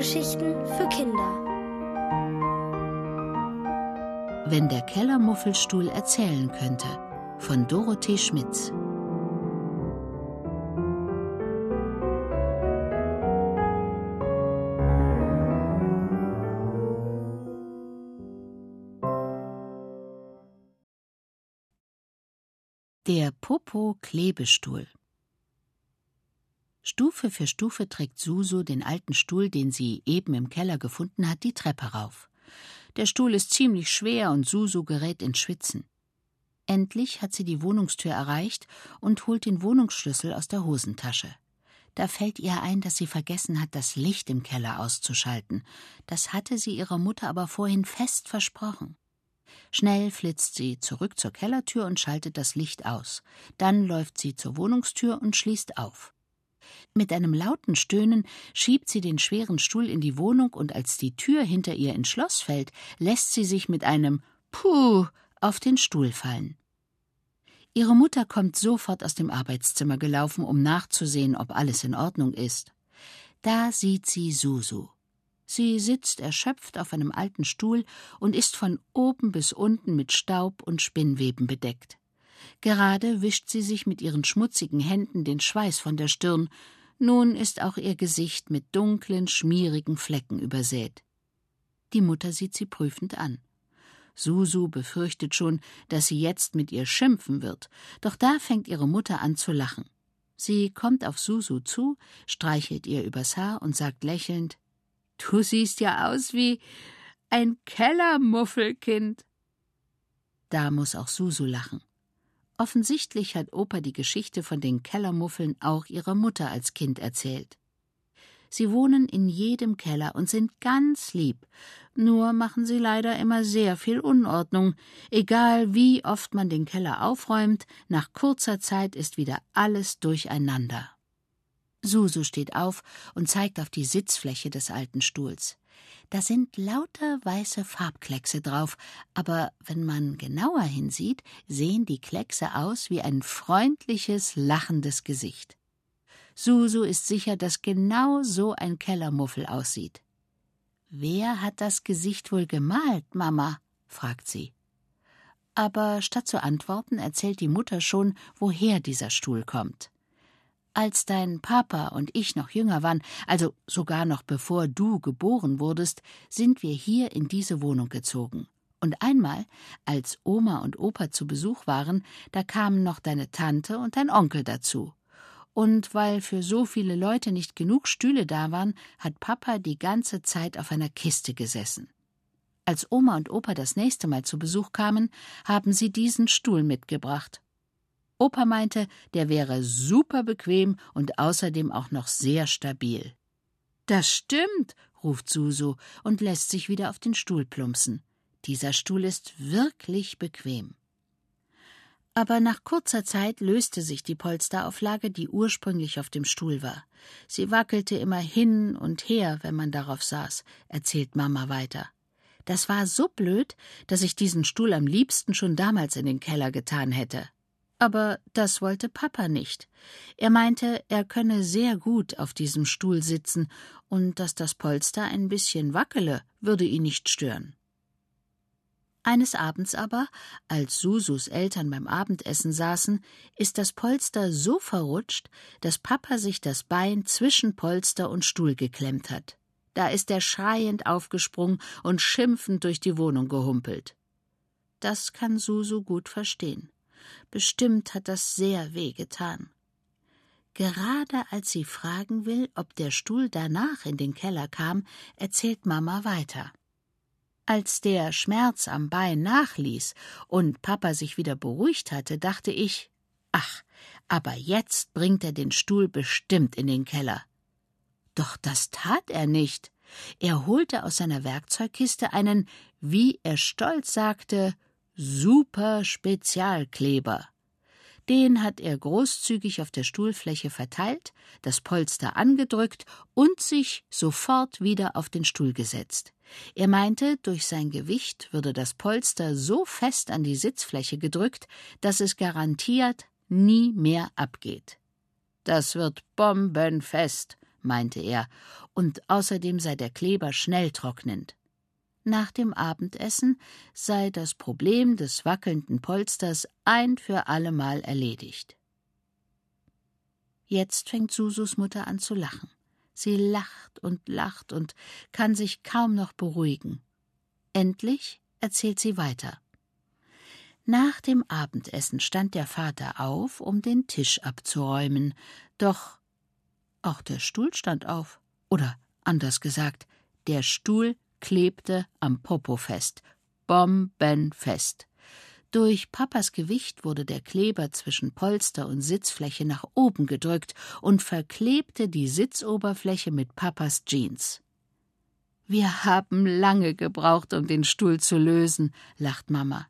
Hörgeschichten für Kinder. Wenn der Kellermuffelstuhl erzählen könnte von Dorothee Schmitz. Der Popo-Klebestuhl Stufe für Stufe trägt Susu den alten Stuhl, den sie eben im Keller gefunden hat, die Treppe rauf. Der Stuhl ist ziemlich schwer und Susu gerät ins Schwitzen. Endlich hat sie die Wohnungstür erreicht und holt den Wohnungsschlüssel aus der Hosentasche. Da fällt ihr ein, dass sie vergessen hat, das Licht im Keller auszuschalten. Das hatte sie ihrer Mutter aber vorhin fest versprochen. Schnell flitzt sie zurück zur Kellertür und schaltet das Licht aus. Dann läuft sie zur Wohnungstür und schließt auf. Mit einem lauten Stöhnen schiebt sie den schweren Stuhl in die Wohnung und als die Tür hinter ihr ins Schloss fällt, lässt sie sich mit einem Puh auf den Stuhl fallen. Ihre Mutter kommt sofort aus dem Arbeitszimmer gelaufen, um nachzusehen, ob alles in Ordnung ist. Da sieht sie Susu. Sie sitzt erschöpft auf einem alten Stuhl und ist von oben bis unten mit Staub und Spinnweben bedeckt. Gerade wischt sie sich mit ihren schmutzigen Händen den Schweiß von der Stirn, nun ist auch ihr Gesicht mit dunklen, schmierigen Flecken übersät. Die Mutter sieht sie prüfend an. Susu befürchtet schon, dass sie jetzt mit ihr schimpfen wird, doch da fängt ihre Mutter an zu lachen. Sie kommt auf Susu zu, streichelt ihr übers Haar und sagt lächelnd Du siehst ja aus wie ein Kellermuffelkind. Da muss auch Susu lachen. Offensichtlich hat Opa die Geschichte von den Kellermuffeln auch ihrer Mutter als Kind erzählt. Sie wohnen in jedem Keller und sind ganz lieb, nur machen sie leider immer sehr viel Unordnung. Egal wie oft man den Keller aufräumt, nach kurzer Zeit ist wieder alles durcheinander. Susu steht auf und zeigt auf die Sitzfläche des alten Stuhls. Da sind lauter weiße Farbkleckse drauf, aber wenn man genauer hinsieht, sehen die Kleckse aus wie ein freundliches, lachendes Gesicht. Susu ist sicher, dass genau so ein Kellermuffel aussieht. Wer hat das Gesicht wohl gemalt, Mama? fragt sie. Aber statt zu antworten, erzählt die Mutter schon, woher dieser Stuhl kommt. Als dein Papa und ich noch jünger waren, also sogar noch bevor du geboren wurdest, sind wir hier in diese Wohnung gezogen. Und einmal, als Oma und Opa zu Besuch waren, da kamen noch deine Tante und dein Onkel dazu. Und weil für so viele Leute nicht genug Stühle da waren, hat Papa die ganze Zeit auf einer Kiste gesessen. Als Oma und Opa das nächste Mal zu Besuch kamen, haben sie diesen Stuhl mitgebracht. Opa meinte, der wäre super bequem und außerdem auch noch sehr stabil. Das stimmt, ruft Susu und lässt sich wieder auf den Stuhl plumpsen. Dieser Stuhl ist wirklich bequem. Aber nach kurzer Zeit löste sich die Polsterauflage, die ursprünglich auf dem Stuhl war. Sie wackelte immer hin und her, wenn man darauf saß, erzählt Mama weiter. Das war so blöd, dass ich diesen Stuhl am liebsten schon damals in den Keller getan hätte. Aber das wollte Papa nicht. Er meinte, er könne sehr gut auf diesem Stuhl sitzen und dass das Polster ein bisschen wackele, würde ihn nicht stören. Eines Abends aber, als Susus Eltern beim Abendessen saßen, ist das Polster so verrutscht, dass Papa sich das Bein zwischen Polster und Stuhl geklemmt hat. Da ist er schreiend aufgesprungen und schimpfend durch die Wohnung gehumpelt. Das kann Susu gut verstehen. Bestimmt hat das sehr weh getan. Gerade als sie fragen will, ob der Stuhl danach in den Keller kam, erzählt Mama weiter. Als der Schmerz am Bein nachließ und Papa sich wieder beruhigt hatte, dachte ich, ach, aber jetzt bringt er den Stuhl bestimmt in den Keller. Doch das tat er nicht. Er holte aus seiner Werkzeugkiste einen, wie er stolz sagte, Super Spezialkleber. Den hat er großzügig auf der Stuhlfläche verteilt, das Polster angedrückt und sich sofort wieder auf den Stuhl gesetzt. Er meinte, durch sein Gewicht würde das Polster so fest an die Sitzfläche gedrückt, dass es garantiert nie mehr abgeht. Das wird bombenfest, meinte er, und außerdem sei der Kleber schnell trocknend. Nach dem Abendessen sei das Problem des wackelnden Polsters ein für allemal erledigt. Jetzt fängt Susus Mutter an zu lachen. Sie lacht und lacht und kann sich kaum noch beruhigen. Endlich erzählt sie weiter. Nach dem Abendessen stand der Vater auf, um den Tisch abzuräumen, doch auch der Stuhl stand auf, oder anders gesagt, der Stuhl klebte am Popo fest, bombenfest. Durch Papas Gewicht wurde der Kleber zwischen Polster und Sitzfläche nach oben gedrückt und verklebte die Sitzoberfläche mit Papas Jeans. Wir haben lange gebraucht, um den Stuhl zu lösen, lacht Mama.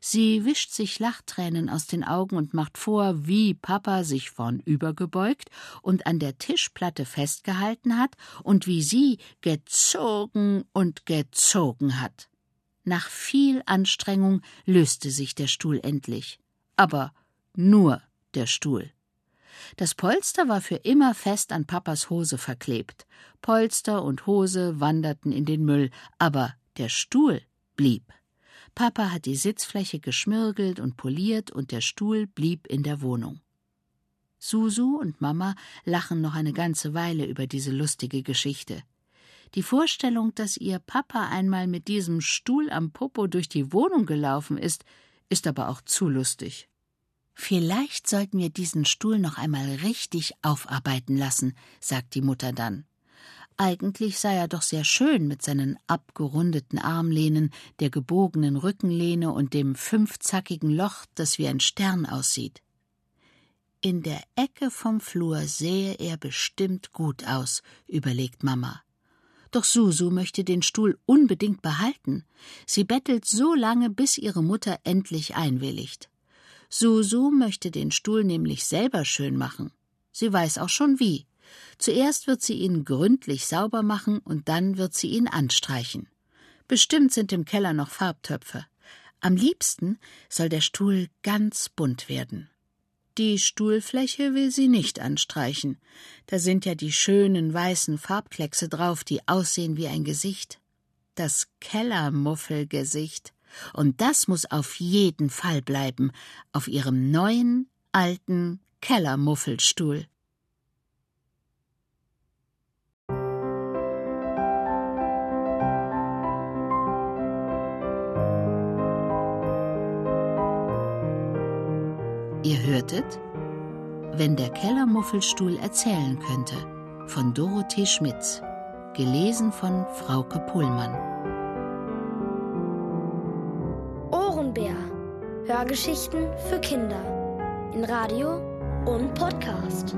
Sie wischt sich Lachtränen aus den Augen und macht vor, wie Papa sich vornübergebeugt und an der Tischplatte festgehalten hat und wie sie gezogen und gezogen hat. Nach viel Anstrengung löste sich der Stuhl endlich. Aber nur der Stuhl. Das Polster war für immer fest an Papas Hose verklebt. Polster und Hose wanderten in den Müll, aber der Stuhl blieb. Papa hat die Sitzfläche geschmirgelt und poliert und der Stuhl blieb in der Wohnung. Susu und Mama lachen noch eine ganze Weile über diese lustige Geschichte. Die Vorstellung, dass ihr Papa einmal mit diesem Stuhl am Popo durch die Wohnung gelaufen ist, ist aber auch zu lustig. Vielleicht sollten wir diesen Stuhl noch einmal richtig aufarbeiten lassen, sagt die Mutter dann. Eigentlich sei er doch sehr schön mit seinen abgerundeten Armlehnen, der gebogenen Rückenlehne und dem fünfzackigen Loch, das wie ein Stern aussieht. In der Ecke vom Flur sähe er bestimmt gut aus, überlegt Mama. Doch Susu möchte den Stuhl unbedingt behalten. Sie bettelt so lange, bis ihre Mutter endlich einwilligt. Susu möchte den Stuhl nämlich selber schön machen. Sie weiß auch schon wie. Zuerst wird sie ihn gründlich sauber machen und dann wird sie ihn anstreichen. Bestimmt sind im Keller noch Farbtöpfe. Am liebsten soll der Stuhl ganz bunt werden. Die Stuhlfläche will sie nicht anstreichen. Da sind ja die schönen weißen Farbkleckse drauf, die aussehen wie ein Gesicht. Das Kellermuffelgesicht. Und das muss auf jeden Fall bleiben, auf ihrem neuen, alten Kellermuffelstuhl. Hörtet Wenn der Kellermuffelstuhl erzählen könnte von Dorothee Schmitz, gelesen von Frauke Pullmann. Ohrenbär. Hörgeschichten für Kinder in Radio und Podcast.